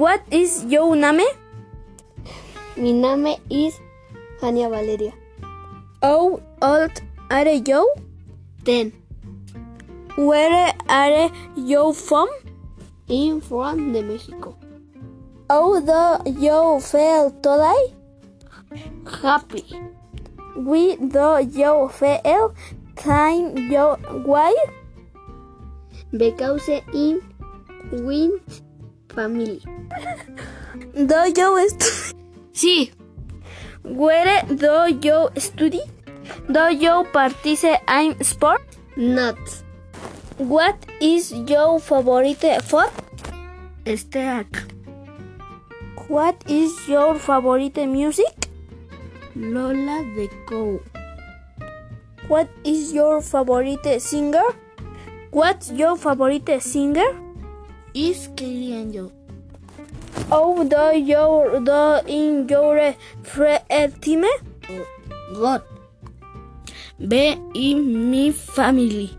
What is your name? Mi name is Jania Valeria. How old are you? Ten. Where are you from? In from de Mexico. How do you feel today? Happy. We do you feel time your way? Because in with family. Do you st- Sí. Where do you study? Do you participate in sport? Not. What is your favorite food? Steak. What is your favorite music? Lola de Cow. What is your favorite singer? What's your favorite singer? Is Kelly Angel. How do you do in your free time? God. Be in mi family.